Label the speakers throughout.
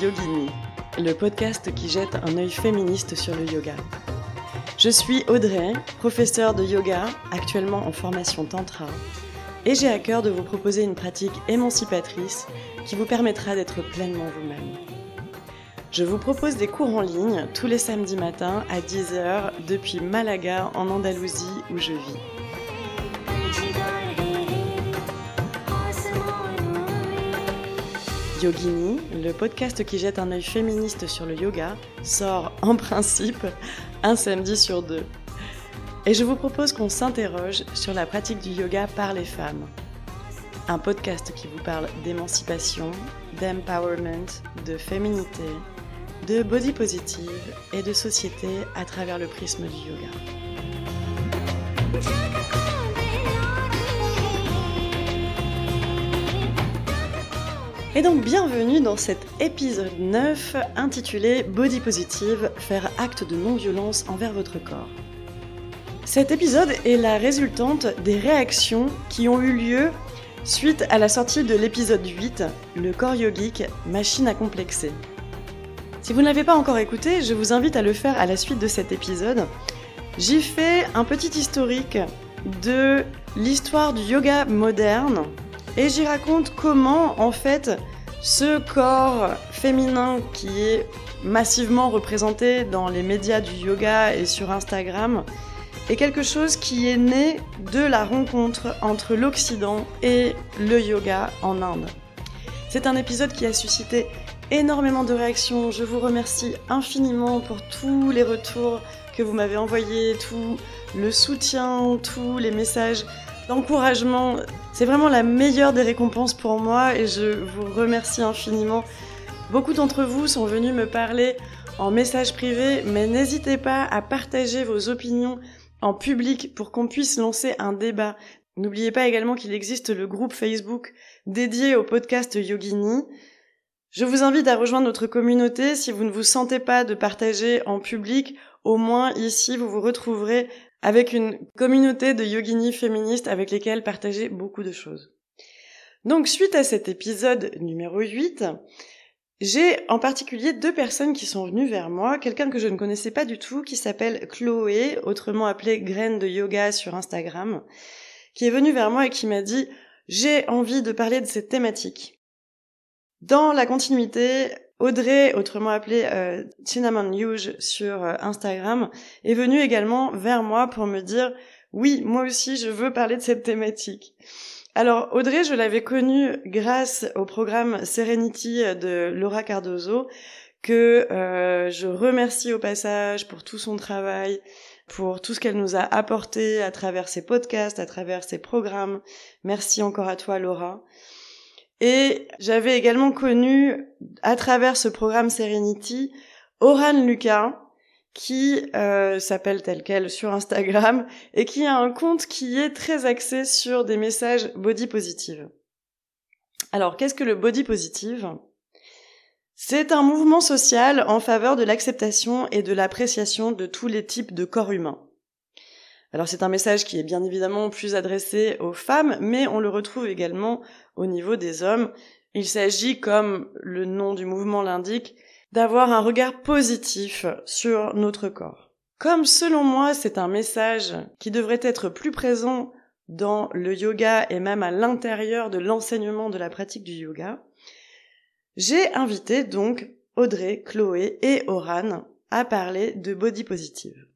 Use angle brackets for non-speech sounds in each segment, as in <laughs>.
Speaker 1: Yogini, le podcast qui jette un œil féministe sur le yoga. Je suis Audrey, professeure de yoga, actuellement en formation tantra, et j'ai à cœur de vous proposer une pratique émancipatrice qui vous permettra d'être pleinement vous-même. Je vous propose des cours en ligne tous les samedis matins à 10h depuis Malaga en Andalousie où je vis. Yogini, le podcast qui jette un œil féministe sur le yoga, sort en principe un samedi sur deux. Et je vous propose qu'on s'interroge sur la pratique du yoga par les femmes. Un podcast qui vous parle d'émancipation, d'empowerment, de féminité, de body positive et de société à travers le prisme du yoga. Et donc bienvenue dans cet épisode 9 intitulé Body Positive, faire acte de non-violence envers votre corps. Cet épisode est la résultante des réactions qui ont eu lieu suite à la sortie de l'épisode 8, Le corps yogique, machine à complexer. Si vous ne l'avez pas encore écouté, je vous invite à le faire à la suite de cet épisode. J'y fais un petit historique de l'histoire du yoga moderne et j'y raconte comment, en fait, ce corps féminin qui est massivement représenté dans les médias du yoga et sur Instagram est quelque chose qui est né de la rencontre entre l'Occident et le yoga en Inde. C'est un épisode qui a suscité énormément de réactions. Je vous remercie infiniment pour tous les retours que vous m'avez envoyés, tout le soutien, tous les messages d'encouragement. C'est vraiment la meilleure des récompenses pour moi et je vous remercie infiniment. Beaucoup d'entre vous sont venus me parler en message privé, mais n'hésitez pas à partager vos opinions en public pour qu'on puisse lancer un débat. N'oubliez pas également qu'il existe le groupe Facebook dédié au podcast Yogini. Je vous invite à rejoindre notre communauté si vous ne vous sentez pas de partager en public. Au moins ici, vous vous retrouverez avec une communauté de yoginis féministes avec lesquelles partager beaucoup de choses. Donc suite à cet épisode numéro 8, j'ai en particulier deux personnes qui sont venues vers moi, quelqu'un que je ne connaissais pas du tout, qui s'appelle Chloé, autrement appelée Graine de Yoga sur Instagram, qui est venue vers moi et qui m'a dit j'ai envie de parler de cette thématique. Dans la continuité, Audrey, autrement appelée euh, Cinnamon Huge sur euh, Instagram, est venue également vers moi pour me dire oui, moi aussi je veux parler de cette thématique. Alors Audrey, je l'avais connue grâce au programme Serenity de Laura Cardozo, que euh, je remercie au passage pour tout son travail, pour tout ce qu'elle nous a apporté à travers ses podcasts, à travers ses programmes. Merci encore à toi Laura. Et j'avais également connu, à travers ce programme Serenity, Oran Lucas, qui euh, s'appelle tel quel sur Instagram, <laughs> et qui a un compte qui est très axé sur des messages body positive. Alors, qu'est-ce que le body positive? C'est un mouvement social en faveur de l'acceptation et de l'appréciation de tous les types de corps humains. Alors c'est un message qui est bien évidemment plus adressé aux femmes, mais on le retrouve également au niveau des hommes. Il s'agit, comme le nom du mouvement l'indique, d'avoir un regard positif sur notre corps. Comme selon moi c'est un message qui devrait être plus présent dans le yoga et même à l'intérieur de l'enseignement de la pratique du yoga, j'ai invité donc Audrey, Chloé et Oran à parler de body positive.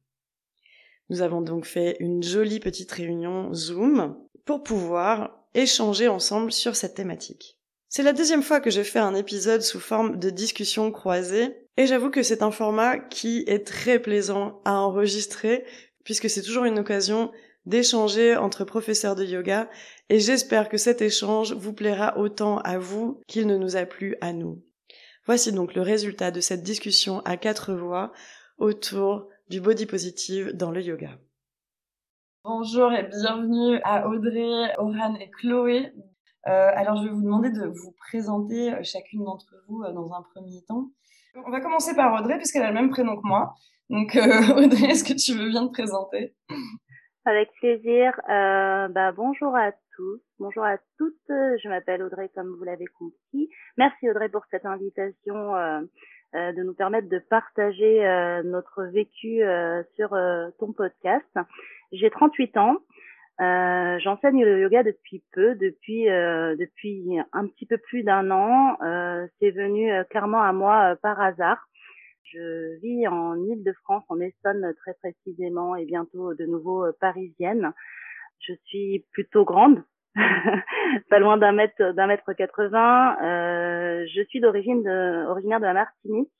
Speaker 1: Nous avons donc fait une jolie petite réunion Zoom pour pouvoir échanger ensemble sur cette thématique. C'est la deuxième fois que je fais un épisode sous forme de discussion croisée, et j'avoue que c'est un format qui est très plaisant à enregistrer, puisque c'est toujours une occasion d'échanger entre professeurs de yoga, et j'espère que cet échange vous plaira autant à vous qu'il ne nous a plu à nous. Voici donc le résultat de cette discussion à quatre voix autour du body positive dans le yoga. Bonjour et bienvenue à Audrey, Oran et Chloé. Euh, alors, je vais vous demander de vous présenter euh, chacune d'entre vous euh, dans un premier temps. On va commencer par Audrey, puisqu'elle a le même prénom que moi. Donc, <laughs> Audrey, est-ce que tu veux bien te présenter?
Speaker 2: Avec plaisir. Euh, bah, bonjour à tous, bonjour à toutes. Je m'appelle Audrey, comme vous l'avez compris. Merci Audrey pour cette invitation euh, euh, de nous permettre de partager notre vécu sur ton podcast. J'ai 38 ans. J'enseigne le yoga depuis peu, depuis depuis un petit peu plus d'un an. C'est venu clairement à moi par hasard. Je vis en Île-de-France, en Essonne très précisément, et bientôt de nouveau euh, parisienne. Je suis plutôt grande, <laughs> pas loin d'un mètre d'un mètre quatre-vingts. Euh, je suis d'origine originaire de la Martinique,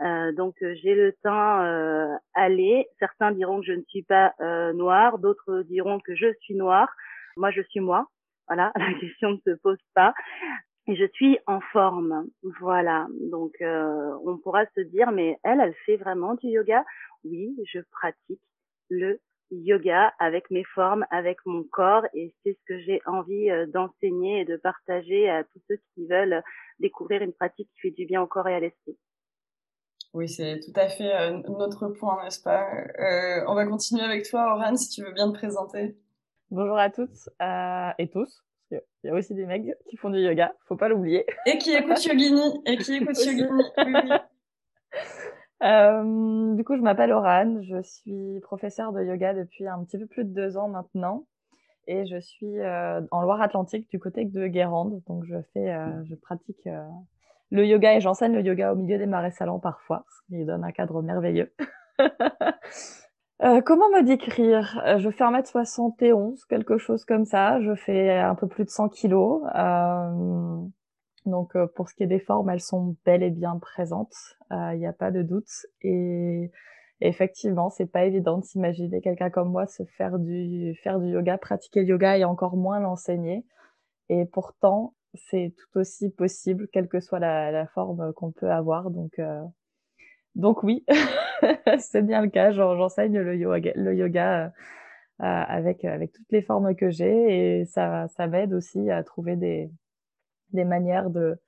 Speaker 2: euh, donc euh, j'ai le teint euh, allé. Certains diront que je ne suis pas euh, noire, d'autres diront que je suis noire. Moi, je suis moi. Voilà, <laughs> la question ne se pose pas et je suis en forme. Voilà. Donc, euh, on pourra se dire, mais elle, elle fait vraiment du yoga? Oui, je pratique le yoga avec mes formes, avec mon corps, et c'est ce que j'ai envie d'enseigner et de partager à tous ceux qui veulent découvrir une pratique qui fait du bien au corps et à l'esprit.
Speaker 1: Oui, c'est tout à fait euh, notre point, n'est-ce pas? On va continuer avec toi, Oran, si tu veux bien te présenter.
Speaker 3: Bonjour à toutes et tous. Il y a aussi des mecs qui font du yoga, faut pas l'oublier.
Speaker 1: Et qui écoutent <laughs> Yogini. Et qui écoutent Yogini. <laughs>
Speaker 3: Euh, du coup, je m'appelle Oran, je suis professeure de yoga depuis un petit peu plus de deux ans maintenant. Et je suis euh, en Loire-Atlantique du côté de Guérande. Donc, je fais, euh, je pratique euh, le yoga et j'enseigne le yoga au milieu des marais salants parfois, ce qui donne un cadre merveilleux. <laughs> Euh, comment me décrire? Euh, Je fais 1m71, quelque chose comme ça. Je fais un peu plus de 100 kilos. Euh, donc pour ce qui est des formes, elles sont bel et bien présentes. Il n'y a pas de doute. Et effectivement, c'est pas évident de s'imaginer quelqu'un comme moi se faire du faire du yoga, pratiquer le yoga et encore moins l'enseigner. Et pourtant, c'est tout aussi possible, quelle que soit la, la forme qu'on peut avoir. Donc donc oui, <laughs> c'est bien le cas. J'enseigne le yoga, le yoga euh, avec avec toutes les formes que j'ai et ça ça m'aide aussi à trouver des des manières de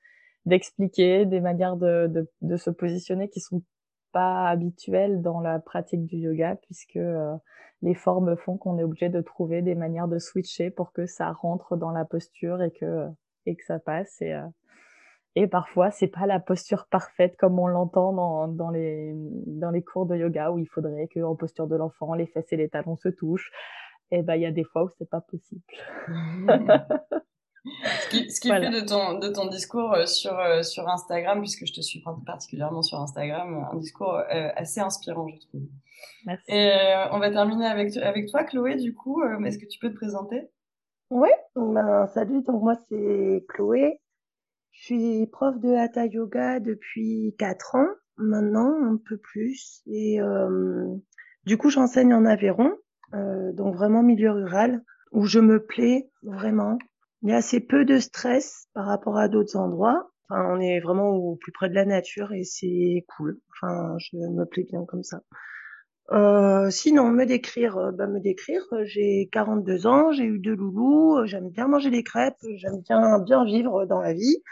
Speaker 3: d'expliquer, des manières de, de, de se positionner qui sont pas habituelles dans la pratique du yoga puisque euh, les formes font qu'on est obligé de trouver des manières de switcher pour que ça rentre dans la posture et que et que ça passe et euh, et parfois, c'est pas la posture parfaite comme on l'entend dans, dans, les, dans les cours de yoga où il faudrait que, en posture de l'enfant, les fesses et les talons se touchent. Et eh ben, il y a des fois où c'est pas possible. <laughs>
Speaker 1: ce qui, ce qui fait de ton, de ton discours euh, sur, euh, sur Instagram, puisque je te suis particulièrement sur Instagram, un discours euh, assez inspirant, je trouve. Merci. Et on va terminer avec, avec toi, Chloé, du coup. Est-ce que tu peux te présenter?
Speaker 4: Oui, ben, salut, donc moi c'est Chloé. Je suis prof de Hatha Yoga depuis quatre ans, maintenant un peu plus. Et euh, du coup, j'enseigne en Aveyron, euh, donc vraiment milieu rural, où je me plais vraiment. Il y a assez peu de stress par rapport à d'autres endroits. Enfin, on est vraiment au plus près de la nature et c'est cool. Enfin, je me plais bien comme ça. Euh, sinon, me décrire, euh, bah, me décrire, j'ai 42 ans, j'ai eu deux loulous, j'aime bien manger des crêpes, j'aime bien bien vivre dans la vie.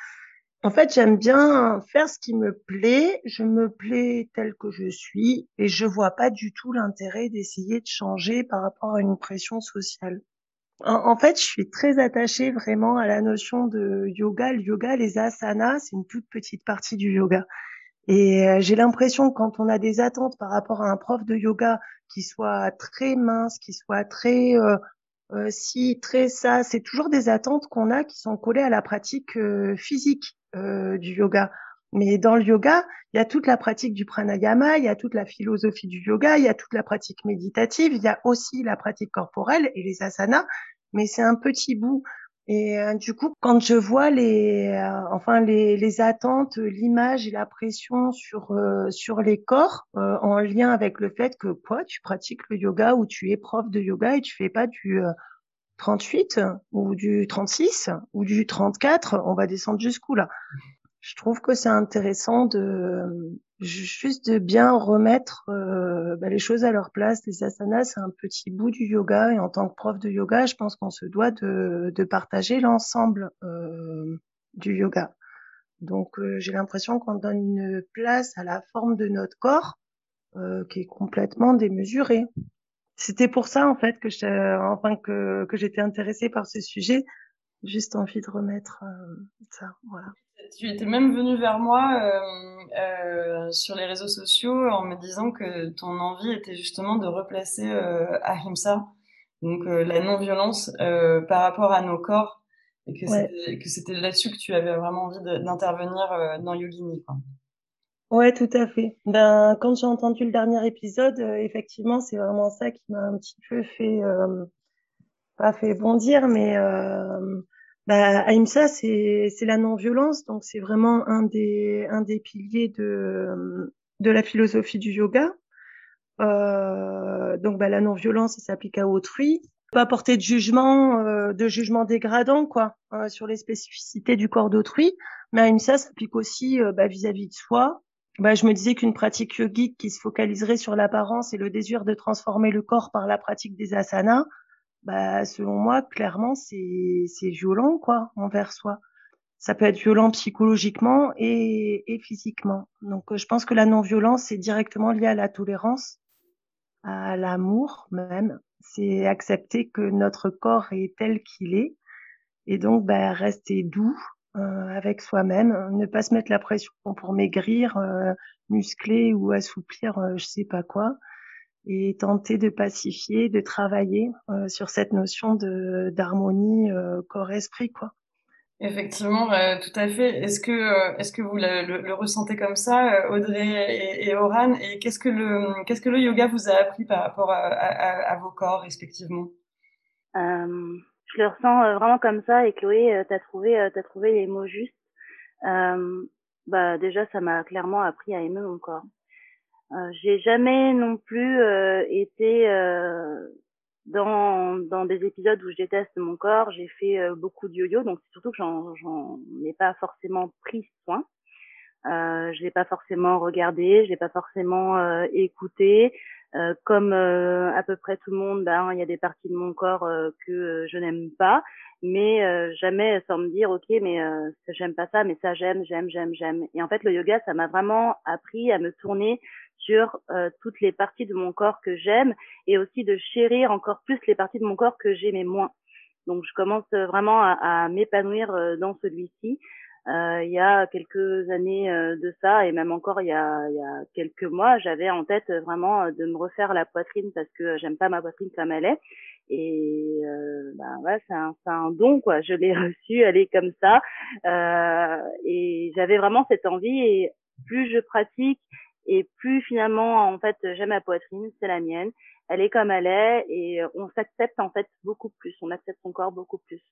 Speaker 4: En fait, j'aime bien faire ce qui me plaît. Je me plais tel que je suis et je vois pas du tout l'intérêt d'essayer de changer par rapport à une pression sociale. En, fait, je suis très attachée vraiment à la notion de yoga. Le yoga, les asanas, c'est une toute petite partie du yoga. Et euh, j'ai l'impression que quand on a des attentes par rapport à un prof de yoga qui soit très mince, qui soit très euh, euh, si très ça, c'est toujours des attentes qu'on a qui sont collées à la pratique physique. Euh, du yoga. Mais dans le yoga, il y a toute la pratique du pranayama, il y a toute la philosophie du yoga, il y a toute la pratique méditative, il y a aussi la pratique corporelle et les asanas, mais c'est un petit bout. Et euh, du coup, quand je vois les, euh, enfin les, les attentes, l'image et la pression sur sur les corps en lien avec le fait que quoi, tu pratiques le yoga ou tu es prof de yoga et tu fais pas du 38 ou du 36 ou du 34, on va descendre jusqu'où là? Je trouve que c'est intéressant de juste de bien remettre euh, bah, les choses à leur place. Les asanas, c'est un petit bout du yoga et en tant que prof de yoga, je pense qu'on se doit de, partager l'ensemble euh, du yoga. Donc euh, j'ai l'impression qu'on donne une place à la forme de notre corps qui est complètement démesurée. c'était pour ça en fait que que j'étais intéressée par ce sujet. Juste envie de remettre ça, voilà.
Speaker 5: Tu étais même venu vers moi euh, euh, sur les réseaux sociaux en me disant que ton envie était justement de replacer euh, Ahimsa, donc euh, la non-violence par rapport à nos corps, et que ouais. c'était là-dessus que tu avais vraiment envie d'intervenir dans Yogini. Quoi.
Speaker 4: Ouais, tout à fait. Ben, quand j'ai entendu le dernier épisode, effectivement, c'est vraiment ça qui m'a un petit peu fait, pas fait bondir, mais bah, Ahimsa, c'est la non-violence, donc c'est vraiment un des un des piliers de de la philosophie du yoga. Euh, donc bah, la non-violence, ça s'applique à autrui. Pas porter de jugement, euh, de jugement dégradant quoi, euh, sur les spécificités du corps d'autrui. Mais Ahimsa s'applique aussi euh, bah, vis-à-vis de soi. Bah, je me disais qu'une pratique yogique qui se focaliserait sur l'apparence et le désir de transformer le corps par la pratique des asanas, bah, selon moi, clairement, c'est, c'est violent, quoi, envers soi. Ça peut être violent psychologiquement et, et physiquement. Donc, euh, je pense que la non-violence est directement liée à la tolérance, à l'amour même. C'est accepter que notre corps est tel qu'il est et donc bah, rester doux euh, avec soi-même, ne pas se mettre la pression pour maigrir, euh, muscler ou assouplir, euh, je sais pas quoi et tenter de pacifier, de travailler euh, sur cette notion de d'harmonie euh, corps-esprit, quoi.
Speaker 5: Effectivement, euh, tout à fait. Est-ce que euh, est-ce que vous le, le, le, ressentez comme ça, euh, Audrey et, et Oran? Et qu'est-ce que le qu'est-ce que le yoga vous a appris par rapport à, à, à vos corps respectivement?
Speaker 2: Je le ressens vraiment comme ça. Et Chloé, t'as trouvé t'as trouvé les mots justes. bah déjà, ça m'a clairement appris à aimer mon corps. Euh, j'ai jamais non plus euh, été euh, dans, dans des épisodes où je déteste mon corps. J'ai fait beaucoup de yo-yo, donc c'est surtout que j'en ai pas forcément pris soin. Euh, je l'ai pas forcément regardé, je l'ai pas forcément euh, écouté. Euh, comme à peu près tout le monde, ben il y a des parties de mon corps que je n'aime pas, mais jamais sans me dire ok mais j'aime pas ça, mais ça j'aime, j'aime, j'aime, j'aime. Et en fait le yoga ça m'a vraiment appris à me tourner sur euh, toutes les parties de mon corps que j'aime et aussi de chérir encore plus les parties de mon corps que j'aimais moins. Donc je commence vraiment à, à m'épanouir euh, dans celui-ci. Euh, il y a quelques années euh, de ça et même encore il y a, il y a quelques mois, j'avais en tête vraiment de me refaire la poitrine parce que j'aime pas ma poitrine comme elle est. Et euh, ben ouais, c'est un, un, don quoi. Je l'ai <laughs> reçu, elle est comme ça. et j'avais vraiment cette envie et plus je pratique et plus finalement, en fait, j'aime ma poitrine, c'est la mienne. Elle est comme elle est et on s'accepte en fait beaucoup plus. On accepte son corps beaucoup plus.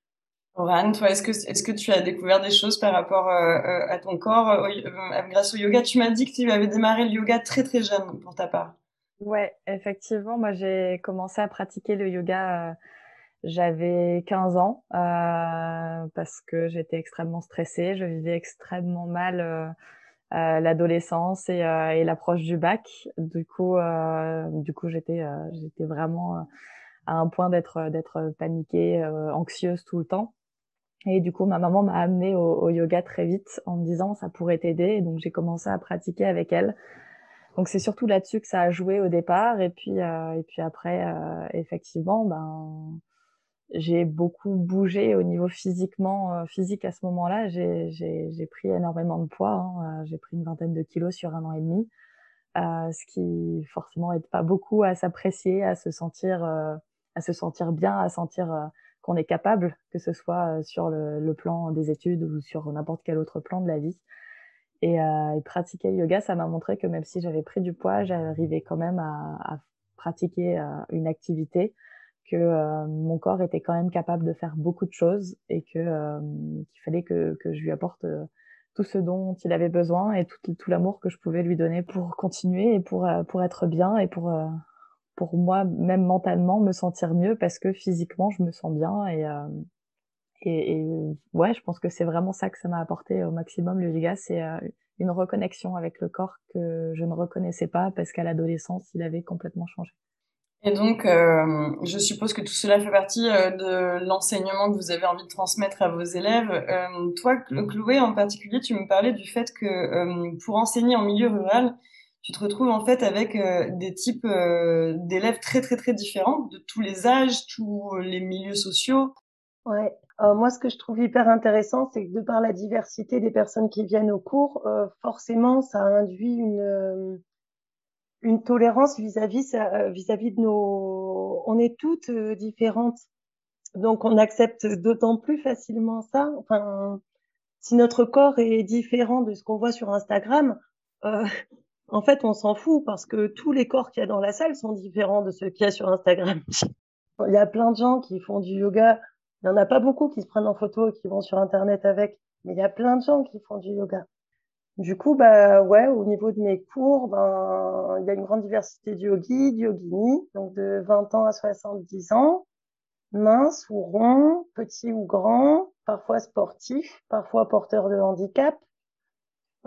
Speaker 5: Oran, toi, est-ce que, est-ce que tu as découvert des choses par rapport euh, euh à ton corps euh, euh, grâce au yoga? Tu m'as dit que tu avais démarré le yoga très très jeune pour ta part.
Speaker 3: Ouais, effectivement, moi j'ai commencé à pratiquer le yoga. Euh, j'avais 15 ans parce que j'étais extrêmement stressée, je vivais extrêmement mal euh, l'adolescence et, euh, et l'approche du bac. Du coup, euh, du coup, j'étais j'étais vraiment à un point d'être d'être paniquée, anxieuse tout le temps. Et du coup, ma maman m'a amenée au, au, yoga très vite en me disant ça pourrait t'aider. Donc j'ai commencé à pratiquer avec elle. Donc c'est surtout là-dessus que ça a joué au départ. Et puis euh, et puis après, euh, effectivement, ben j'ai beaucoup bougé au niveau physiquement, euh, physique à ce moment-là. J'ai pris énormément de poids. Hein. Euh, j'ai pris une vingtaine de kilos sur un an et demi, euh, ce qui forcément aide pas beaucoup à s'apprécier, à se sentir, à se sentir bien, à sentir qu'on est capable, que ce soit sur le, le, plan des études ou sur n'importe quel autre plan de la vie. Et, et pratiquer le yoga, ça m'a montré que même si j'avais pris du poids, j'arrivais quand même à, à pratiquer une activité que euh, mon corps était quand même capable de faire beaucoup de choses et que euh, qu'il fallait que, que je lui apporte euh, tout ce dont il avait besoin et tout, tout l'amour que je pouvais lui donner pour continuer et pour pour être bien et pour pour moi même mentalement me sentir mieux parce que physiquement je me sens bien et et, et ouais je pense que c'est vraiment ça que ça m'a apporté au maximum le yoga c'est une reconnexion avec le corps que je ne reconnaissais pas parce qu'à l'adolescence il avait complètement changé.
Speaker 5: Et donc, euh, je suppose que tout cela fait partie euh, de l'enseignement que vous avez envie de transmettre à vos élèves. Euh, toi, Chloé, en particulier, tu me parlais du fait que euh, pour enseigner en milieu rural,
Speaker 1: tu te retrouves en fait avec des types d'élèves très très très différents, de tous les âges, tous les milieux sociaux.
Speaker 4: Ouais. moi, ce que je trouve hyper intéressant, c'est que de par la diversité des personnes qui viennent au cours, forcément, ça induit une une tolérance vis-à-vis vis-à-vis de nos. On est toutes différentes, donc on accepte d'autant plus facilement ça. Enfin, si notre corps est différent de ce qu'on voit sur Instagram, euh, en fait, on s'en fout parce que tous les corps qu'il y a dans la salle sont différents de ceux qu'il y a sur Instagram. <laughs> Il y a plein de gens qui font du yoga. Il n'y en a pas beaucoup qui se prennent en photo et qui vont sur Internet avec, mais il y a plein de gens qui font du yoga. Du coup, bah ouais, au niveau de mes cours, ben il y a une grande diversité de yogis, de yogini, donc de 20 ans à 70 ans minces ou ronds, petits ou grands, parfois sportifs, parfois porteurs de handicap,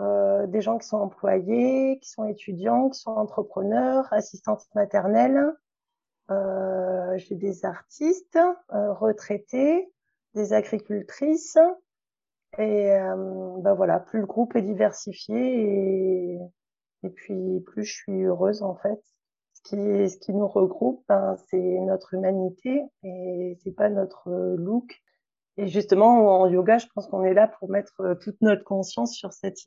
Speaker 4: euh, des gens qui sont employés, qui sont étudiants, qui sont entrepreneurs, assistantes maternelles. Euh, J'ai des artistes euh, retraités, des agricultrices. Et euh, ben voilà, plus le groupe est diversifié et, et puis plus je suis heureuse en fait qui, ce qui nous regroupe, ben, c'est notre humanité et c'est pas notre look. Et justement, en yoga, je pense qu'on est là pour mettre euh, toute notre conscience sur cette,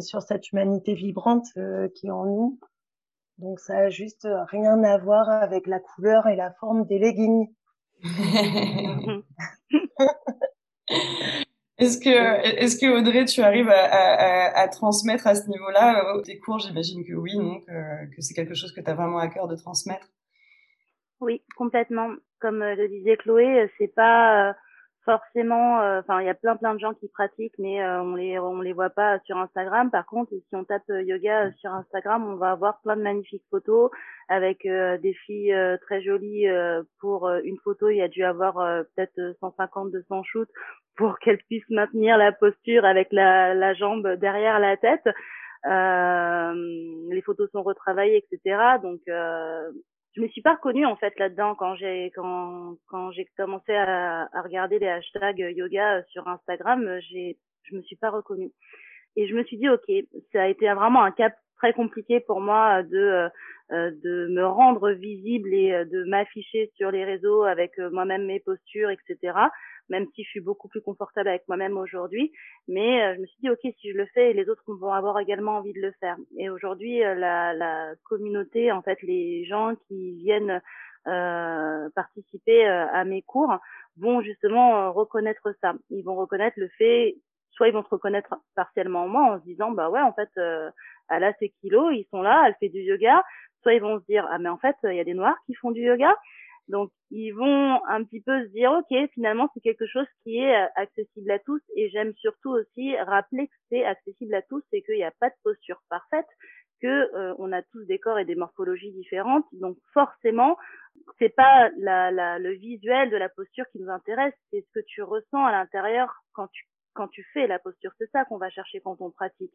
Speaker 4: sur cette humanité vibrante euh, qui est en nous. Donc ça a juste rien à voir avec la couleur et la forme des leggings. <laughs>
Speaker 1: Est-ce que, est-ce que Audrey, tu arrives à, à, à transmettre à ce niveau-là euh, tes cours? J'imagine que oui, non, que, que c'est quelque chose que tu as vraiment à cœur de transmettre.
Speaker 2: Oui, complètement. Comme le disait Chloé, c'est pas forcément, euh, enfin, il y a plein plein de gens qui pratiquent, mais euh, on les on les voit pas sur Instagram. Par contre, si on tape euh, yoga sur Instagram, on va avoir plein de magnifiques photos avec des filles très jolies. pour une photo, il y a dû avoir peut-être 150, 200 shoots pour <laughs> qu'elles puissent maintenir la posture avec la, la jambe derrière la tête. les photos sont retravaillées, etc. Donc je me suis pas reconnue en fait là-dedans quand j'ai quand quand j'ai commencé à, à, regarder les hashtags yoga sur Instagram, j'ai je me suis pas reconnue. Et je me suis dit ok ça a été vraiment un cap très compliqué pour moi de euh, de me rendre visible et de m'afficher sur les réseaux avec euh, moi-même mes postures etc même si je suis beaucoup plus confortable avec moi-même aujourd'hui. Mais euh, je me suis dit, OK, si je le fais, les autres vont avoir également envie de le faire. Et aujourd'hui, euh, la, la, communauté, en fait, les gens qui viennent euh, participer euh, à mes cours vont justement reconnaître ça. Ils vont reconnaître le fait, soit ils vont se reconnaître partiellement en moi en se disant, bah ouais, en fait, elle a ses kilos, ils sont là, elle fait du yoga. Soit ils vont se dire, ah mais en fait, il y a des noirs qui font du yoga. Donc, ils vont un petit peu se dire, OK, finalement, c'est quelque chose qui est euh, accessible à tous. Et j'aime surtout aussi rappeler que c'est accessible à tous et qu'il n'y a pas de posture parfaite, que euh, on a tous des corps et des morphologies différentes. Donc, forcément, c'est pas la, la, le visuel de la posture qui nous intéresse, c'est ce que tu ressens à l'intérieur quand tu quand tu fais la posture. C'est ça qu'on va chercher quand on pratique.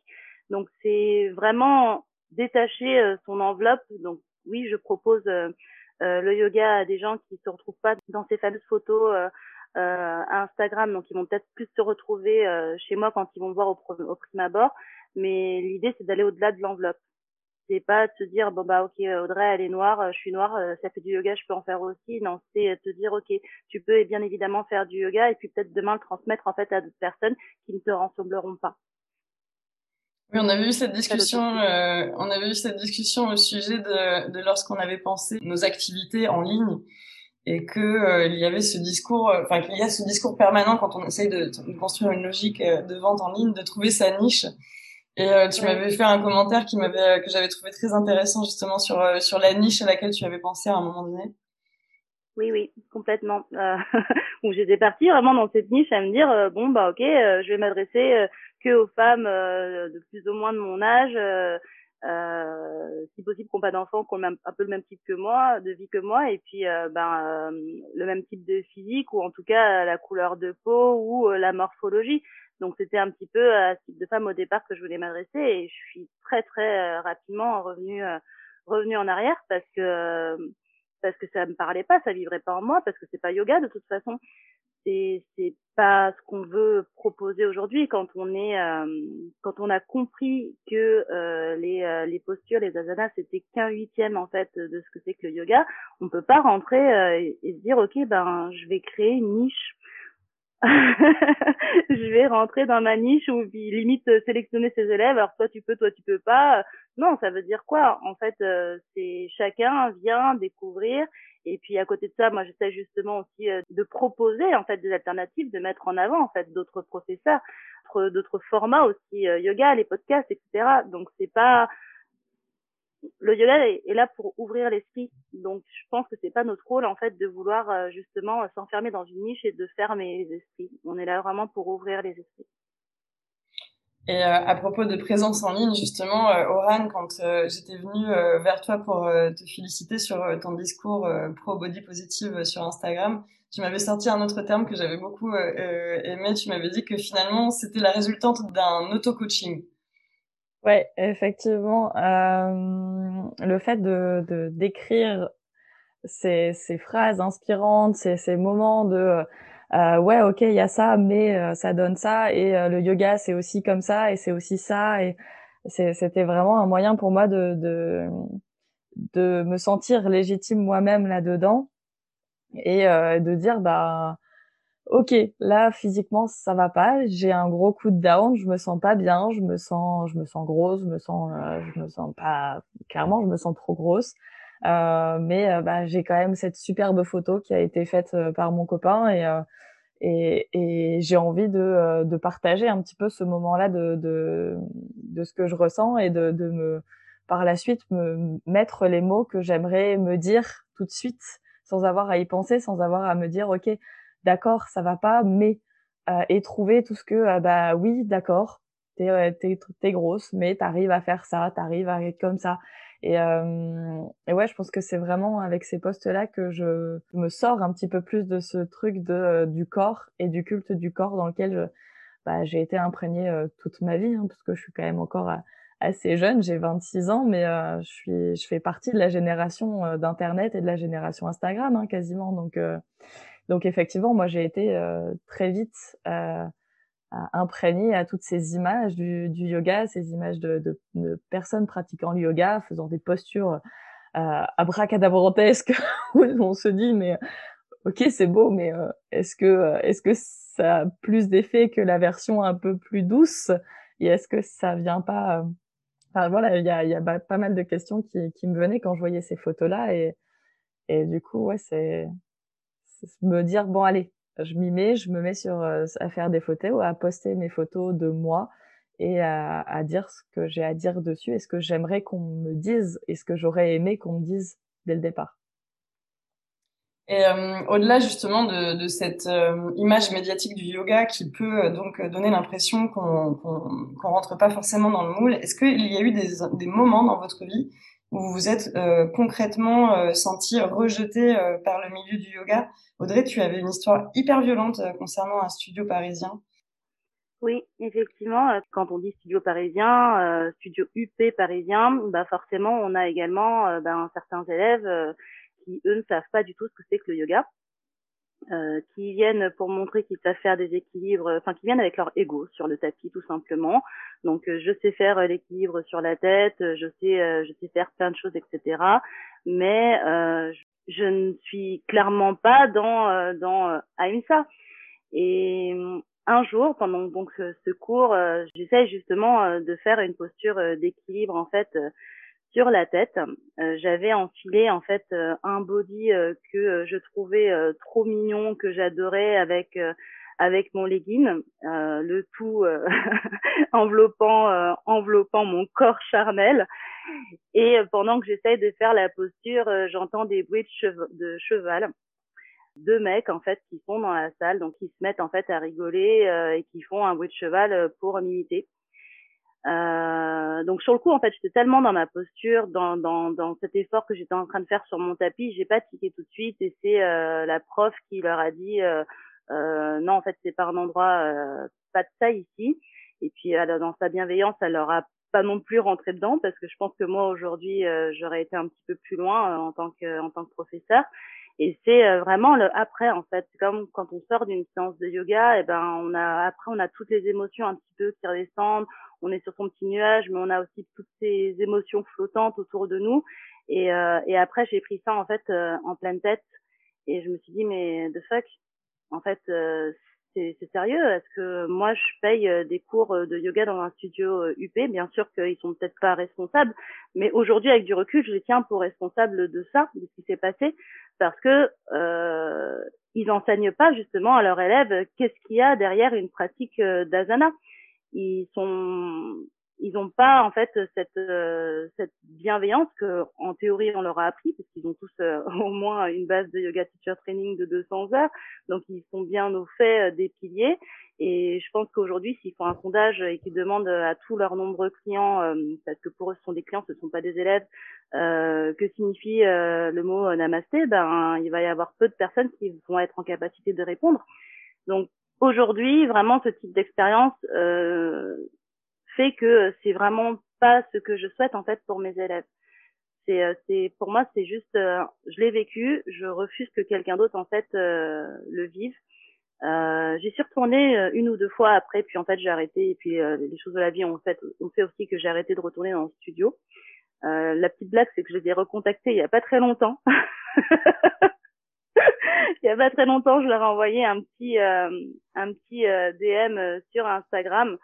Speaker 2: Donc, c'est vraiment détacher euh, son enveloppe. Donc, oui, je propose euh, le yoga à des gens qui se retrouvent pas dans ces fameuses photos euh, euh, à Instagram, donc ils vont peut-être plus se retrouver chez moi quand ils vont voir au, au prime abord. Mais l'idée, c'est d'aller au-delà de l'enveloppe. C'est pas se dire bon bah ok Audrey elle est noire je suis noire ça fait du yoga je peux en faire aussi. Non c'est te dire ok tu peux bien évidemment faire du yoga et puis peut-être demain le transmettre en fait à d'autres personnes qui ne te ressembleront pas
Speaker 1: oui, on avait eu cette discussion. Euh, on avait eu cette discussion au sujet de, de lorsqu'on avait pensé nos activités en ligne et que euh, il y avait ce discours, euh, enfin qu'il y a ce discours permanent quand on essaye de, de, construire une logique euh, de vente en ligne, de trouver sa niche. Et tu m'avais fait un commentaire qui m'avait que j'avais trouvé très intéressant justement sur sur la niche à laquelle tu avais pensé à un moment donné.
Speaker 2: Oui, oui, complètement. Euh, <laughs> où j'étais partie vraiment dans cette niche à me dire bon bah ok, je vais m'adresser que aux femmes euh, de plus ou moins de mon âge, euh, euh, si possible, qui n'ont pas d'enfants, qui ont même, un peu le même type que moi, de vie que moi, et puis ben le même type de physique ou en tout cas la couleur de peau ou la morphologie. Donc c'était un petit peu à ce type de femme au départ que je voulais m'adresser et je suis très très rapidement revenue revenue en arrière parce que parce que ça me parlait pas, ça vivrait pas en moi parce que c'est pas yoga de toute façon. C'est c'est pas ce qu'on veut proposer aujourd'hui quand on est quand on a compris que les les postures les asanas c'était qu'un huitième en fait de ce que c'est que le yoga on peut pas rentrer et, et se dire ok ben je vais créer une niche <laughs> je vais rentrer dans ma niche ou limite euh, sélectionner ses élèves. Alors toi tu peux, toi tu peux pas. Non, ça veut dire quoi? En fait, euh, c'est chacun vient découvrir. Et puis à côté de ça, moi j'essaie justement aussi euh, de proposer en fait des alternatives, de mettre en avant en fait d'autres professeurs, d'autres formats aussi, yoga, les podcasts, etc. Donc c'est pas le yoga est, là pour ouvrir l'esprit. Donc, je pense que c'est pas notre rôle, en fait, de vouloir euh, justement s'enfermer dans une niche et de fermer les esprits. On est là vraiment pour ouvrir les esprits.
Speaker 1: Et euh, à propos de présence en ligne, justement, euh, Oran, quand j'étais venue vers toi pour te féliciter sur ton discours pro body positive sur Instagram, tu m'avais sorti un autre terme que j'avais beaucoup aimé. Tu m'avais dit que finalement, c'était la résultante d'un auto-coaching.
Speaker 3: Ouais, effectivement, euh, le fait de, de d'écrire ces, ces phrases inspirantes, ces, ces moments de euh, ouais, ok, il y a ça, mais euh, ça donne ça, et le yoga c'est aussi comme ça, et c'est aussi ça, et c'était vraiment un moyen pour moi de, de de me sentir légitime moi-même là-dedans et de dire bah ok, là physiquement ça va pas, j'ai un gros coup de down, je me sens pas bien, je me sens, je me sens grosse, je me sens, euh, je me sens pas, clairement je me sens trop grosse, euh, mais euh, bah, j'ai quand même cette superbe photo qui a été faite par mon copain et et, et j'ai envie de, de partager un petit peu ce moment-là de, de, de ce que je ressens et de, de me par la suite me mettre les mots que j'aimerais me dire tout de suite sans avoir à y penser, sans avoir à me dire ok d'accord, ça va pas, mais euh, et trouver tout ce que euh, bah oui, d'accord, t'es euh, t'es t'es grosse, mais t'arrives à faire ça, t'arrives à être comme ça. Et, euh, et ouais, je pense que c'est vraiment avec ces postes-là que je me sors un petit peu plus de ce truc de du corps et du culte du corps dans lequel bah, j'ai été imprégnée toute ma vie, hein, parce que je suis quand même encore assez jeune, j'ai 26 ans, mais je suis, je fais partie de la génération d'internet et de la génération Instagram, hein, quasiment. Donc donc effectivement, moi j'ai été euh, très vite euh, imprégnée à toutes ces images du, du yoga, ces images de, de, de, personnes pratiquant le yoga, faisant des postures euh, abracadabrantesques <laughs> où on se dit mais ok c'est beau, mais euh, est-ce que euh, est-ce que ça a plus d'effet que la version un peu plus douce et est-ce que ça vient pas Enfin voilà, il y a, y a pas mal de questions qui, qui me venaient quand je voyais ces photos là et et du coup ouais c'est me dire bon allez, je m'y mets, je me mets sur euh, à faire des photos, à poster mes photos de moi et à, à dire ce que j'ai à dire dessus et ce que j'aimerais qu'on me dise et ce que j'aurais aimé qu'on me dise dès le départ.
Speaker 1: Et euh, au-delà justement de, de cette euh, image médiatique du yoga qui peut donc donner l'impression qu'on qu'on rentre pas forcément dans le moule, est-ce qu'il y a eu des, des moments dans votre vie où vous êtes concrètement senti rejeté par le milieu du yoga Audrey, tu avais une histoire hyper violente euh, concernant un studio parisien.
Speaker 2: Oui, effectivement, euh, quand on dit studio parisien, euh, studio UP parisien, bah forcément, on a également ben, certains élèves qui, eux, ne savent pas du tout ce que c'est que le yoga, qui viennent pour montrer qu'ils savent faire des équilibres, enfin, qui viennent avec leur ego sur le tapis, tout simplement. Donc, je sais faire l'équilibre sur la tête, je sais, je sais faire plein de choses, etc. Mais je ne suis clairement pas dans euh, dans euh, Aïmsa. Et euh, un jour, pendant donc ce, cours, j'essaie justement de faire une posture d'équilibre en fait sur la tête. J'avais enfilé en fait un body que je trouvais trop mignon, que j'adorais avec avec mon legging, euh, le tout euh, <laughs> enveloppant euh, enveloppant mon corps charnel. Et pendant que j'essaye de faire la posture, j'entends des bruits de, cheval. Deux mecs en fait qui sont dans la salle, donc ils se mettent en fait à rigoler et qui font un bruit de cheval pour m'imiter. Euh, donc sur le coup, en fait, j'étais tellement dans ma posture, dans, dans, dans cet effort que j'étais en train de faire sur mon tapis, j'ai pas tiqué tout de suite et c'est la prof qui leur a dit euh, non, en fait, c'est pas un endroit, euh, pas de ça ici. Et puis, dans sa bienveillance, elle leur a pas non plus rentré dedans parce que je pense que moi aujourd'hui, euh, j'aurais été un petit peu plus loin en tant que en tant que professeur. Et c'est euh, vraiment le après en fait. C'est comme quand on sort d'une séance de yoga, et eh ben on a après on a toutes les émotions un petit peu qui redescendent. On est sur son petit nuage, mais on a aussi toutes ces émotions flottantes autour de nous. Et, euh, et après j'ai pris ça en fait euh, en pleine tête et je me suis dit mais the fuck? En fait c'est sérieux Est-ce que moi je paye des cours de yoga dans un studio UP Bien sûr qu'ils sont peut-être pas responsables, mais aujourd'hui avec du recul, je les tiens pour responsables de ça, de ce qui s'est passé, parce que euh, ils enseignent pas justement à leurs élèves qu'est-ce qu'il y a derrière une pratique euh, d'asana. Ils sont ils n'ont pas en fait cette euh, cette bienveillance que en théorie on leur a appris parce qu'ils ont tous euh, <laughs> au moins une base de yoga teacher training de 200 heures donc ils sont bien au fait des piliers et je pense qu'aujourd'hui s'ils font un sondage et qu'ils demandent à tous leurs nombreux clients parce que pour eux ce sont des clients ce ne sont pas des élèves euh, que signifie euh, le mot euh, namasté, ben il va y avoir peu de personnes qui vont être en capacité de répondre. Donc aujourd'hui, vraiment, ce type d'expérience euh, fait que c'est vraiment pas ce que je souhaite en fait pour mes élèves. C'est, c'est pour moi, c'est juste, je l'ai vécu, je refuse que quelqu'un d'autre en fait le vive. Euh, j'y suis retournée une ou deux fois après, puis en fait j'ai arrêté. Et puis les choses de la vie ont fait, ont fait aussi que j'ai arrêté de retourner dans le studio. Euh, la petite blague, c'est que je les ai recontactés il y a pas très longtemps. <laughs> il y a pas très longtemps, je leur ai envoyé un petit euh, un petit euh, DM sur Instagram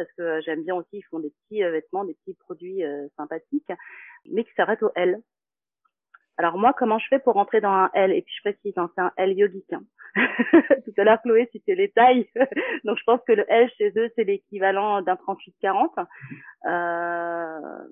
Speaker 2: parce que j'aime bien aussi, ils font des petits vêtements, des petits produits sympathiques, mais qui s'arrêtent au L. Alors moi, comment je fais pour rentrer dans un L? Et puis je précise, hein, c'est un L yogique. Hein. <laughs> Tout à l'heure, Chloé citait les tailles. <laughs> Donc je pense que le L chez eux, c'est l'équivalent d'un 38-40. Euh,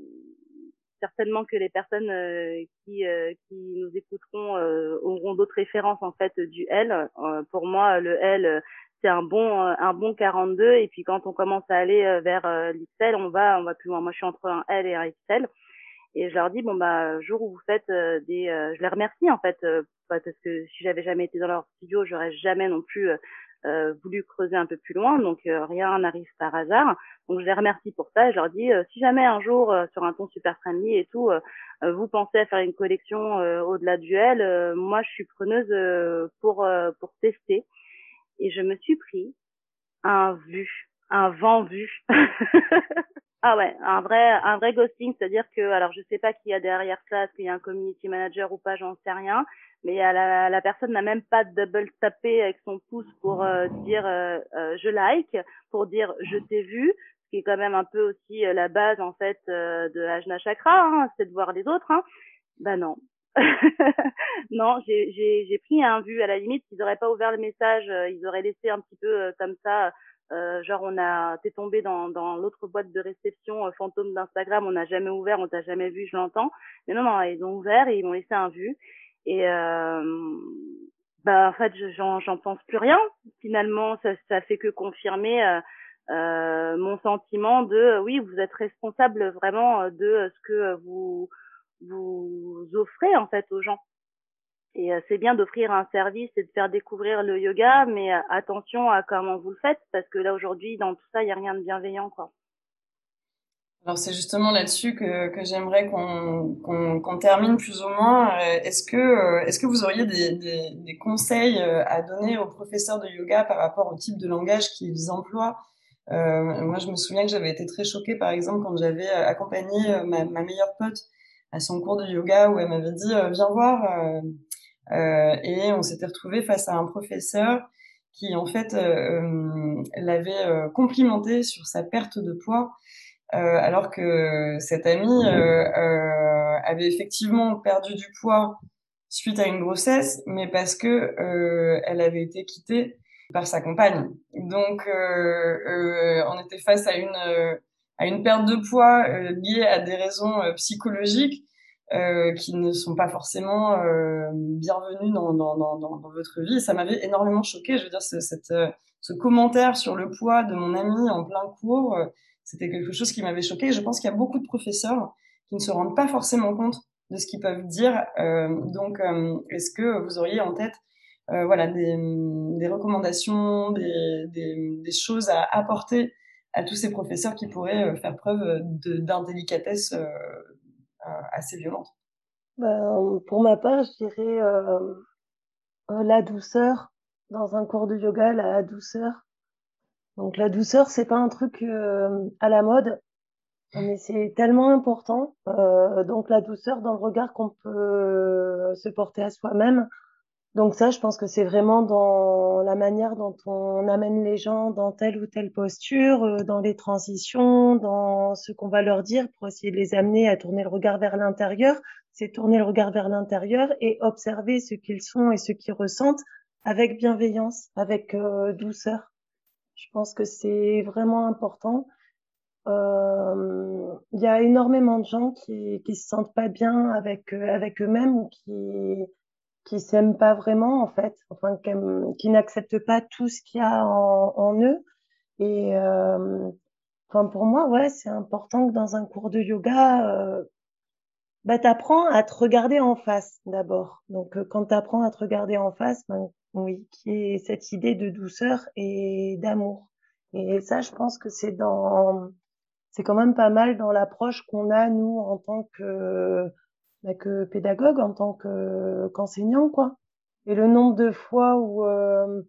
Speaker 2: certainement que les personnes euh, qui, euh, qui nous écouteront euh, auront d'autres références en fait du L. pour moi, le L c'est un bon un bon 42 et puis quand on commence à aller vers l'XL, on va on va plus loin. Moi, je suis entre un L et un XL. Et je leur dis bon bah jour où vous faites des, je les remercie en fait parce que si j'avais jamais été dans leur studio, j'aurais jamais non plus euh, voulu creuser un peu plus loin, donc euh, rien n'arrive par hasard. Donc je les remercie pour ça. Je leur dis euh, si jamais un jour sur un ton super friendly et tout, vous pensez à faire une collection au-delà du L, moi je suis preneuse pour pour tester. Et je me suis pris un vu, un vent vu. <laughs> ah ouais, un vrai un vrai ghosting, c'est-à-dire que alors je sais pas qui y a derrière ça, est-ce qu'il y a un community manager ou pas, j'en sais rien mais la, la personne n'a même pas double tapé avec son pouce pour euh, dire euh, euh, je like, pour dire je t'ai vu, ce qui est quand même un peu aussi la base en fait de Ajna Chakra, hein, c'est de voir les autres. Hein. Ben non. <laughs> non, j'ai pris un vu à la limite, ils n'auraient pas ouvert le message, ils auraient laissé un petit peu comme ça. Euh, genre on a t'es tombé dans, dans l'autre boîte de réception fantôme d'Instagram on n'a jamais ouvert on t'a jamais vu je l'entends mais non non ils ont ouvert et ils m'ont laissé un vu et euh, bah en fait, j'en pense plus rien. Finalement, ça ça fait que confirmer euh, euh, mon sentiment de oui, vous êtes responsable vraiment de ce que vous vous offrez en fait aux gens. Et c'est bien d'offrir un service et de faire découvrir le yoga, mais attention à comment vous le faites, parce que là aujourd'hui, dans tout ça, il n'y a rien de bienveillant, quoi.
Speaker 5: Alors c'est justement là-dessus que, que j'aimerais qu'on qu'on termine plus ou moins. Euh, est-ce que euh, est-ce que vous auriez des, des, des, conseils euh, à donner aux professeurs de yoga par rapport au type de langage qu'ils emploient? Euh, Moi, je me souviens que j'avais été très choquée, par exemple, quand j'avais accompagné ma, ma, meilleure pote à son cours de yoga où elle m'avait dit viens voir et on s'était retrouvé face à un professeur qui en fait l'avait complimenté sur sa perte de poids euh, alors que cette amie euh, euh, avait effectivement perdu du poids suite à une grossesse, mais parce que elle avait été quittée par sa compagne. Donc, on était face à une à une perte de poids liée à des raisons psychologiques euh, qui ne sont pas forcément euh, bienvenues dans, dans, dans, dans, votre vie. Ça m'avait énormément choqué. Je veux dire, ce, cette, ce commentaire sur le poids de mon amie en plein cours, c'était quelque chose qui m'avait choqué. Je pense qu'il y a beaucoup de professeurs qui ne se rendent pas forcément compte de ce qu'ils peuvent dire. Euh, donc, euh, est-ce que vous auriez en tête euh, voilà, des, des recommandations, des, des, des, choses à apporter à tous ces professeurs qui pourraient faire preuve d'indélicatesse assez violente
Speaker 4: ben, Pour ma part, je dirais la douceur dans un cours de yoga, la douceur. Donc la douceur, c'est pas un truc à la mode, mais c'est tellement important. donc la douceur dans le regard qu'on peut se porter à soi-même. Donc ça, je pense que c'est vraiment dans la manière dont on amène les gens dans telle ou telle posture, euh, dans les transitions, dans ce qu'on va leur dire pour essayer de les amener à tourner le regard vers l'intérieur. C'est tourner le regard vers l'intérieur et observer ce qu'ils sont et ce qu'ils ressentent avec bienveillance, avec euh, douceur. Je pense que c'est vraiment important. Euh, il y a énormément de gens qui qui se sentent pas bien avec avec eux-mêmes ou qui qui s'aiment pas vraiment en fait, enfin qui, n'acceptent pas tout ce qu'il y a en, eux. Et euh, enfin pour moi, ouais, c'est important que dans un cours de yoga, euh, bah t'apprends à te regarder en face d'abord. Donc euh, quand t'apprends à te regarder en face, ben, oui, qui est cette idée de douceur et d'amour. Et ça, je pense que c'est dans, c'est quand même pas mal dans l'approche qu'on a nous en tant que bah, que pédagogue, en tant que qu'enseignant, quoi. Et le nombre de fois où euh,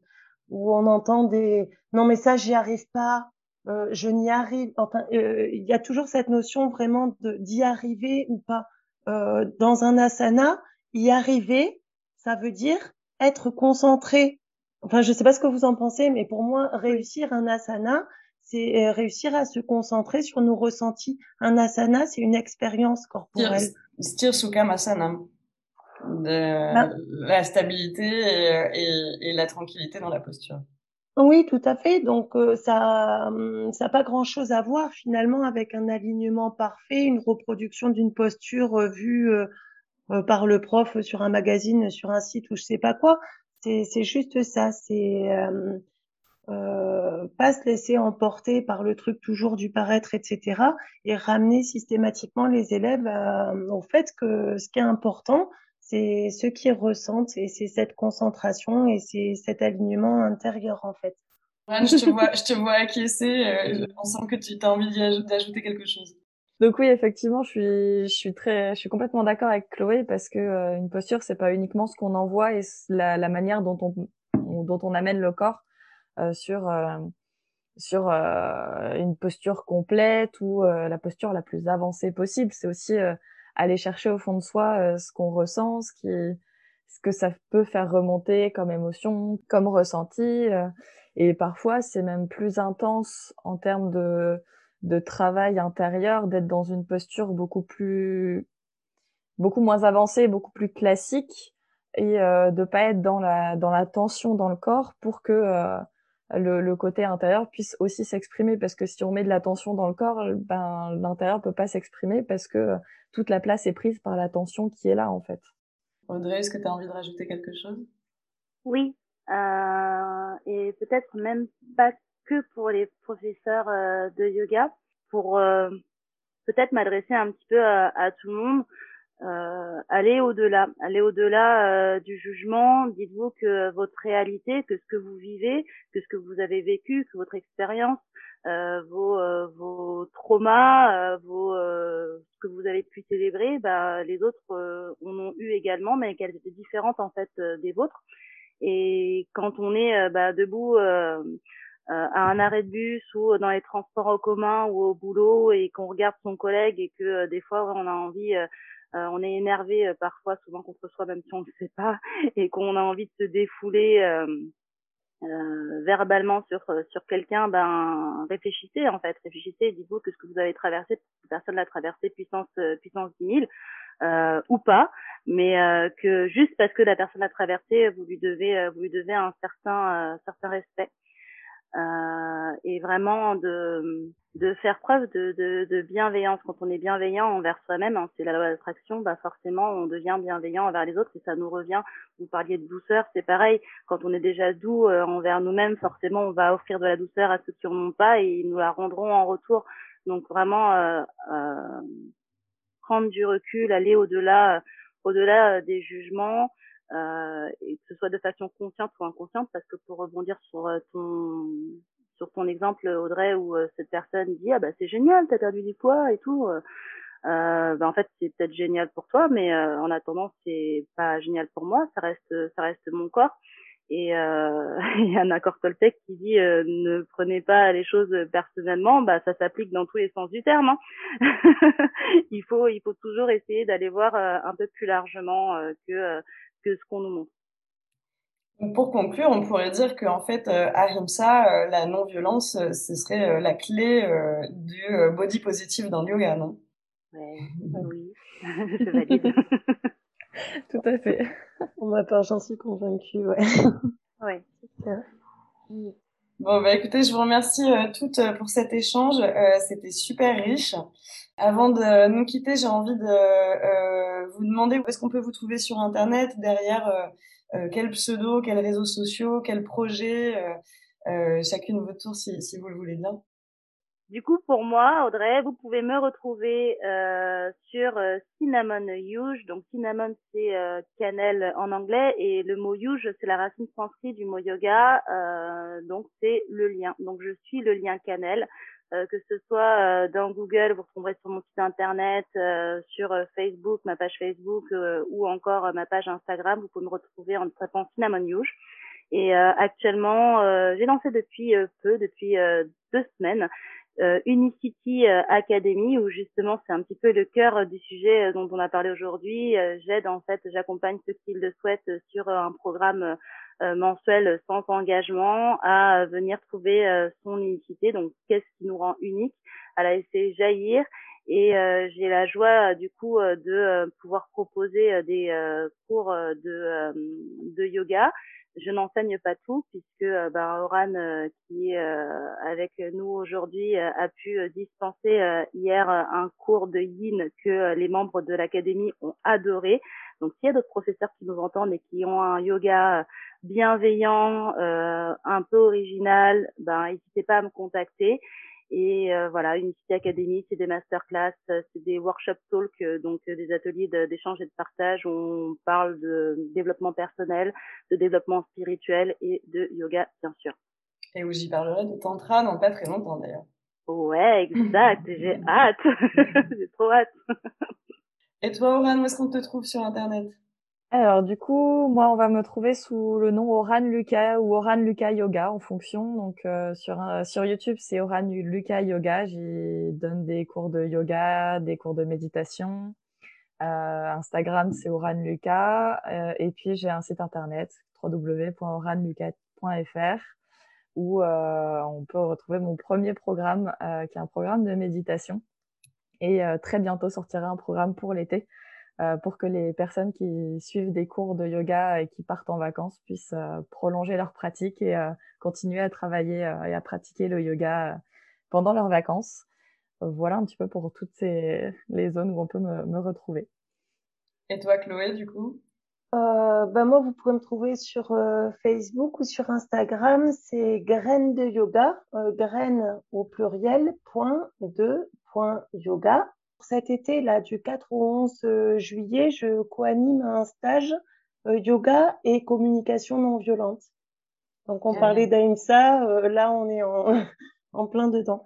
Speaker 4: où on entend des non mais ça j'y arrive pas, euh, je n'y arrive. Enfin, euh, il y a toujours cette notion vraiment d'y arriver ou pas. Euh, dans un asana, y arriver, ça veut dire être concentré. Enfin, je sais pas ce que vous en pensez, mais pour moi, réussir un asana, c'est réussir à se concentrer sur nos ressentis. Un asana, c'est une expérience corporelle.
Speaker 5: Stir Sukhamasana. De bah. la stabilité et, la tranquillité dans la posture.
Speaker 4: Oui, tout à fait. Donc euh, ça, hum, ça n'a pas grand-chose à voir finalement avec un alignement parfait, une reproduction d'une posture euh, vue euh, par le prof sur un magazine, sur un site ou je sais pas quoi. C'est juste ça. C'est euh, pas se laisser emporter par le truc toujours du paraître, etc. Et ramener systématiquement les élèves au fait que ce qui est important, c'est ce qu'ils ressentent et c'est cette concentration et c'est cet alignement intérieur en fait.
Speaker 5: je te vois, je te vois acquiescer. Euh, on sent que tu as envie d'ajouter quelque chose.
Speaker 3: Donc oui, effectivement, je suis, je suis très, je suis complètement d'accord avec Chloé parce que euh, une posture, c'est pas uniquement ce qu'on envoie et la, la manière dont on, dont on amène le corps sur euh, sur euh, une posture complète ou la posture la plus avancée possible. C'est aussi aller chercher au fond de soi ce qu'on ressent, ce qui ce que ça peut faire remonter comme émotion, comme ressenti. et parfois, c'est même plus intense en termes de, de travail intérieur, d'être dans une posture beaucoup plus, beaucoup moins avancée, beaucoup plus classique, et euh, de pas être dans la dans la tension dans le corps pour que le, le, côté intérieur puisse aussi s'exprimer parce que si on met de la tension dans le corps, ben l'intérieur peut pas s'exprimer parce que toute la place est prise par la tension qui est là en fait.
Speaker 5: Audrey, est-ce que tu as envie de rajouter quelque chose?
Speaker 2: Oui, euh, et peut-être même pas que pour les professeurs euh, de yoga, pour euh, peut-être m'adresser un petit peu à, à, tout le monde euh, allez au-delà, allez au-delà euh, du jugement. Dites-vous que votre réalité, que ce que vous vivez, que ce que vous avez vécu, que votre expérience, euh, vos, euh, vos traumas, vos, ce que vous avez pu célébrer, bah, les autres en ont eu également, mais qu'elles étaient différentes en fait des vôtres. Et quand on est bah, debout à un arrêt de bus ou dans les transports en commun ou au boulot et qu'on regarde son collègue et que des fois on a envie euh, on est énervé euh, parfois, souvent contre soi, même si on ne sait pas, <laughs> et qu'on a envie de se défouler euh, euh, verbalement sur sur quelqu'un, ben réfléchissez en fait, réfléchissez dites-vous que ce que vous avez traversé, personne l'a traversé puissance puissance 10 000 euh, ou pas, mais que juste parce que la personne l'a traversé, vous lui devez vous lui devez un certain certain respect et vraiment de de faire preuve de, de, de, bienveillance. Quand on est bienveillant envers soi-même, hein, c'est la loi d'attraction, bah forcément on devient bienveillant envers les autres et ça nous revient. Vous parliez de douceur, c'est pareil. Quand on est déjà doux euh, envers nous-mêmes, forcément on va offrir de la douceur à ceux qui en ont pas et ils nous la rendront en retour. Donc vraiment euh, euh, prendre du recul, aller au-delà, au-delà euh, des jugements. Et que ce soit de façon consciente ou inconsciente, parce que pour rebondir sur ton sur ton exemple, Audrey, où euh, cette personne dit ah bah c'est génial, t'as perdu du poids et tout. Euh, euh, ben, en fait c'est peut-être génial pour toi, mais euh, en attendant c'est pas génial pour moi. Ça reste ça reste mon corps. Et euh, <laughs> il y a un accord Toltec qui dit euh, ne prenez pas les choses personnellement, bah ça s'applique dans tous les sens du terme. Hein. <laughs> il faut il faut toujours essayer d'aller voir un peu plus largement que que ce qu'on nous montre.
Speaker 5: Pour conclure, on pourrait dire qu'en fait, euh, Ahimsa, euh, la non-violence, euh, ce serait la clé du body positive dans le yoga, non? <laughs>
Speaker 2: Oui, <laughs> je valide. <laughs>
Speaker 3: Tout à fait.
Speaker 4: Pour ma part, j'en suis convaincue, ouais.
Speaker 2: Ouais.
Speaker 5: Bon, bah écoutez, je vous remercie toutes pour cet échange. C'était super riche. Avant de nous quitter, j'ai envie de vous demander où est-ce qu'on peut vous trouver sur Internet derrière euh, quel pseudo, quels réseaux sociaux, quels projets, euh, euh, chacune votre tour si, si vous le voulez bien.
Speaker 2: Du coup, pour moi, Audrey, vous pouvez me retrouver euh, sur Cinnamon Yuge. Donc, cinnamon, c'est euh, cannelle en anglais et le mot yuge, c'est la racine sanskrit du mot yoga. Euh, donc, c'est le lien. Donc, je suis le lien cannelle. Euh, que ce soit euh, dans Google, vous retrouverez sur mon site internet, euh, sur Facebook, ma page Facebook ou encore ma page Instagram. Vous pouvez me retrouver en tapant Cinnamon Youge. Et actuellement, j'ai lancé depuis peu, depuis deux semaines, Unicity Academy, où justement c'est un petit peu le cœur du sujet dont on a parlé aujourd'hui. J'aide en fait, j'accompagne ceux qui le souhaitent sur un programme euh, mensuel sans engagement à venir trouver euh, son unicité. Donc, qu'est-ce qui nous rend unique? À la laisser jaillir. Et euh, j'ai la joie du coup de pouvoir proposer des cours de, de yoga. Je n'enseigne pas tout puisque ben, Oran, qui est avec nous aujourd'hui, a pu dispenser hier un cours de yin que les membres de l'académie ont adoré. Donc, s'il y a d'autres professeurs qui nous entendent et qui ont un yoga bienveillant, euh, un peu original, ben n'hésitez pas à me contacter. Et euh, voilà, Unicity Academy, c'est des masterclass, c'est des workshop talk, euh, donc euh, des ateliers d'échange et de partage où on parle de développement personnel, de développement spirituel et de yoga, bien sûr.
Speaker 5: Et où j'y parlerai de tantra dans pas très longtemps d'ailleurs.
Speaker 2: Ouais, exact. J'ai hâte. <laughs> J'ai trop hâte. <laughs>
Speaker 5: et toi, Oran, où est-ce qu'on te trouve sur Internet?
Speaker 3: Alors du coup, moi, on va me trouver sous le nom Oran Lucas ou Oran Lucas Yoga en fonction. Donc euh, sur euh, sur YouTube, c'est Oran Lucas Yoga. J'y donne des cours de yoga, des cours de méditation. Euh, Instagram, c'est Oran Lucas. et puis j'ai un site internet www.oranlucas.fr où on peut retrouver mon premier programme, qui est un programme de méditation. Et très bientôt sortira un programme pour l'été euh, pour que les personnes qui suivent des cours de yoga et qui partent en vacances puissent euh, prolonger leur pratique et euh, continuer à travailler et à pratiquer le yoga pendant leurs vacances. voilà un petit peu pour toutes les zones où on peut me, me retrouver.
Speaker 5: Et toi, Chloé, du coup?
Speaker 4: Euh, bah moi, vous pourrez me trouver sur Facebook ou sur Instagram. C'est graines de yoga, euh, graines au pluriel, point de, point yoga. Cet été, là, du 4 au 11 euh, juillet, je co-anime un stage euh, yoga et communication non violente. Donc, on parlait d'AIMSA, euh, là, on est en, <laughs> en plein dedans.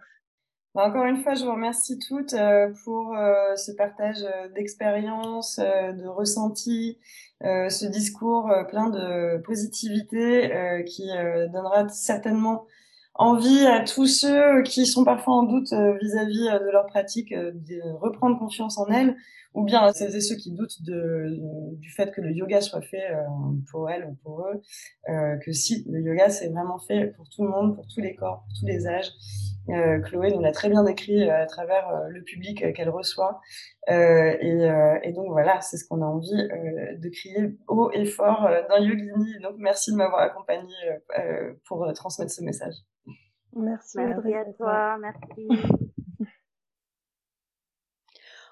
Speaker 5: Bah, encore une fois, je vous remercie toutes pour ce partage d'expériences, de ressentis, ce discours plein de positivité qui donnera certainement envie à tous ceux qui sont parfois en doute euh, vis-à-vis euh, de leur pratique euh, de reprendre confiance en elles, ou bien à celles et ceux qui doutent de, du fait que le yoga soit fait pour elles ou pour eux, que si le yoga c'est vraiment fait pour tout le monde, pour tous les corps, pour tous les âges. Chloé nous l'a très bien décrit à travers le public qu'elle reçoit. Et, et, donc voilà, c'est ce qu'on a envie de crier haut et fort dans Yogini. Donc merci de m'avoir accompagné pour transmettre ce message.
Speaker 4: Merci,
Speaker 2: merci à toi, merci. <laughs>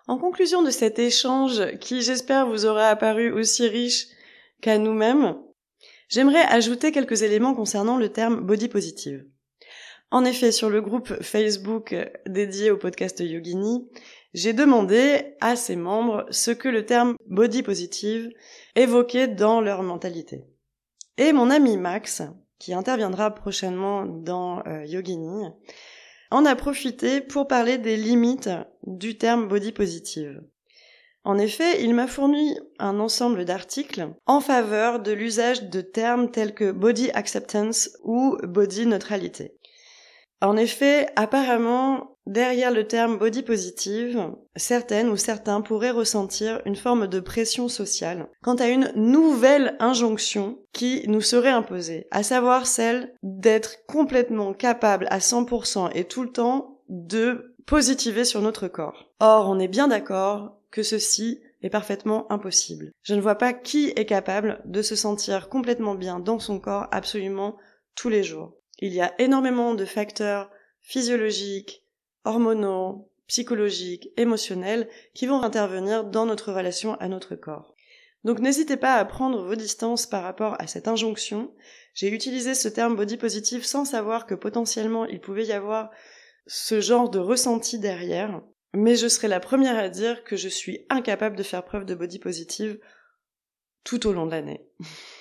Speaker 1: En conclusion de cet échange, qui j'espère vous aura apparu aussi riche qu'à nous-mêmes, j'aimerais ajouter quelques éléments concernant le terme body positive. En effet, sur le groupe Facebook dédié au podcast Yogini, j'ai demandé à ses membres ce que le terme body positive évoquait dans leur mentalité. Et mon ami Max, qui interviendra prochainement dans euh, Yogini, en a profité pour parler des limites du terme body positive. En effet, il m'a fourni un ensemble d'articles en faveur de l'usage de termes tels que body acceptance ou body neutralité. En effet, apparemment, derrière le terme body positive, certaines ou certains pourraient ressentir une forme de pression sociale quant à une nouvelle injonction qui nous serait imposée, à savoir celle d'être complètement capable à 100% et tout le temps de positiver sur notre corps. Or, on est bien d'accord que ceci est parfaitement impossible. Je ne vois pas qui est capable de se sentir complètement bien dans son corps absolument tous les jours. Il y a énormément de facteurs physiologiques, hormonaux, psychologiques, émotionnels qui vont intervenir dans notre relation à notre corps. Donc n'hésitez pas à prendre vos distances par rapport à cette injonction. J'ai utilisé ce terme body positive sans savoir que potentiellement il pouvait y avoir ce genre de ressenti derrière, mais je serai la première à dire que je suis incapable de faire preuve de body positive tout au long de l'année. <laughs>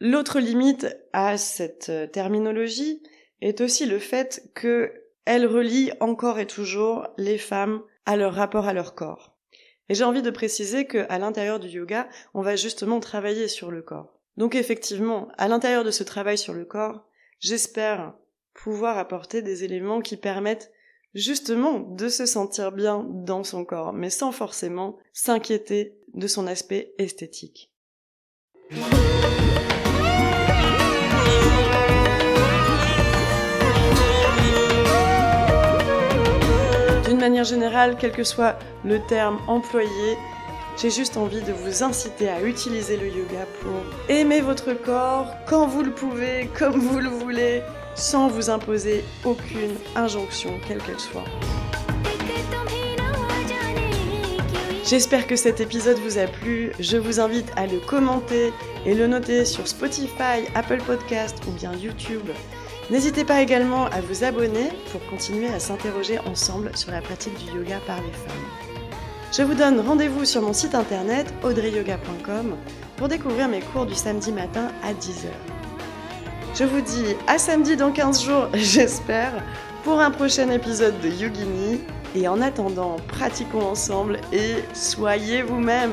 Speaker 1: L'autre limite à cette euh, terminologie est aussi le fait que elle relie encore et toujours les femmes à leur rapport à leur corps. Et j'ai envie de préciser que à l'intérieur du yoga, on va justement travailler sur le corps. Donc effectivement, à l'intérieur de ce travail sur le corps, j'espère pouvoir apporter des éléments qui permettent justement de se sentir bien dans son corps, mais sans forcément s'inquiéter de son aspect esthétique. Générale, quel que soit le terme employé, j'ai juste envie de vous inciter à utiliser le yoga pour aimer votre corps quand vous le pouvez, <laughs> comme vous le voulez, sans vous imposer aucune injonction, quelle qu'elle soit. J'espère que cet épisode vous a plu. Je vous invite à le commenter et le noter sur Spotify, Apple Podcast ou bien YouTube. N'hésitez pas également à vous abonner pour continuer à s'interroger ensemble sur la pratique du yoga par les femmes. Je vous donne rendez-vous sur mon site internet audreyyoga.com pour découvrir mes cours du samedi matin à 10h. Je vous dis à samedi dans 15 jours, <laughs> j'espère, pour un prochain épisode de Yogini. Et en attendant, pratiquons ensemble et soyez vous-même.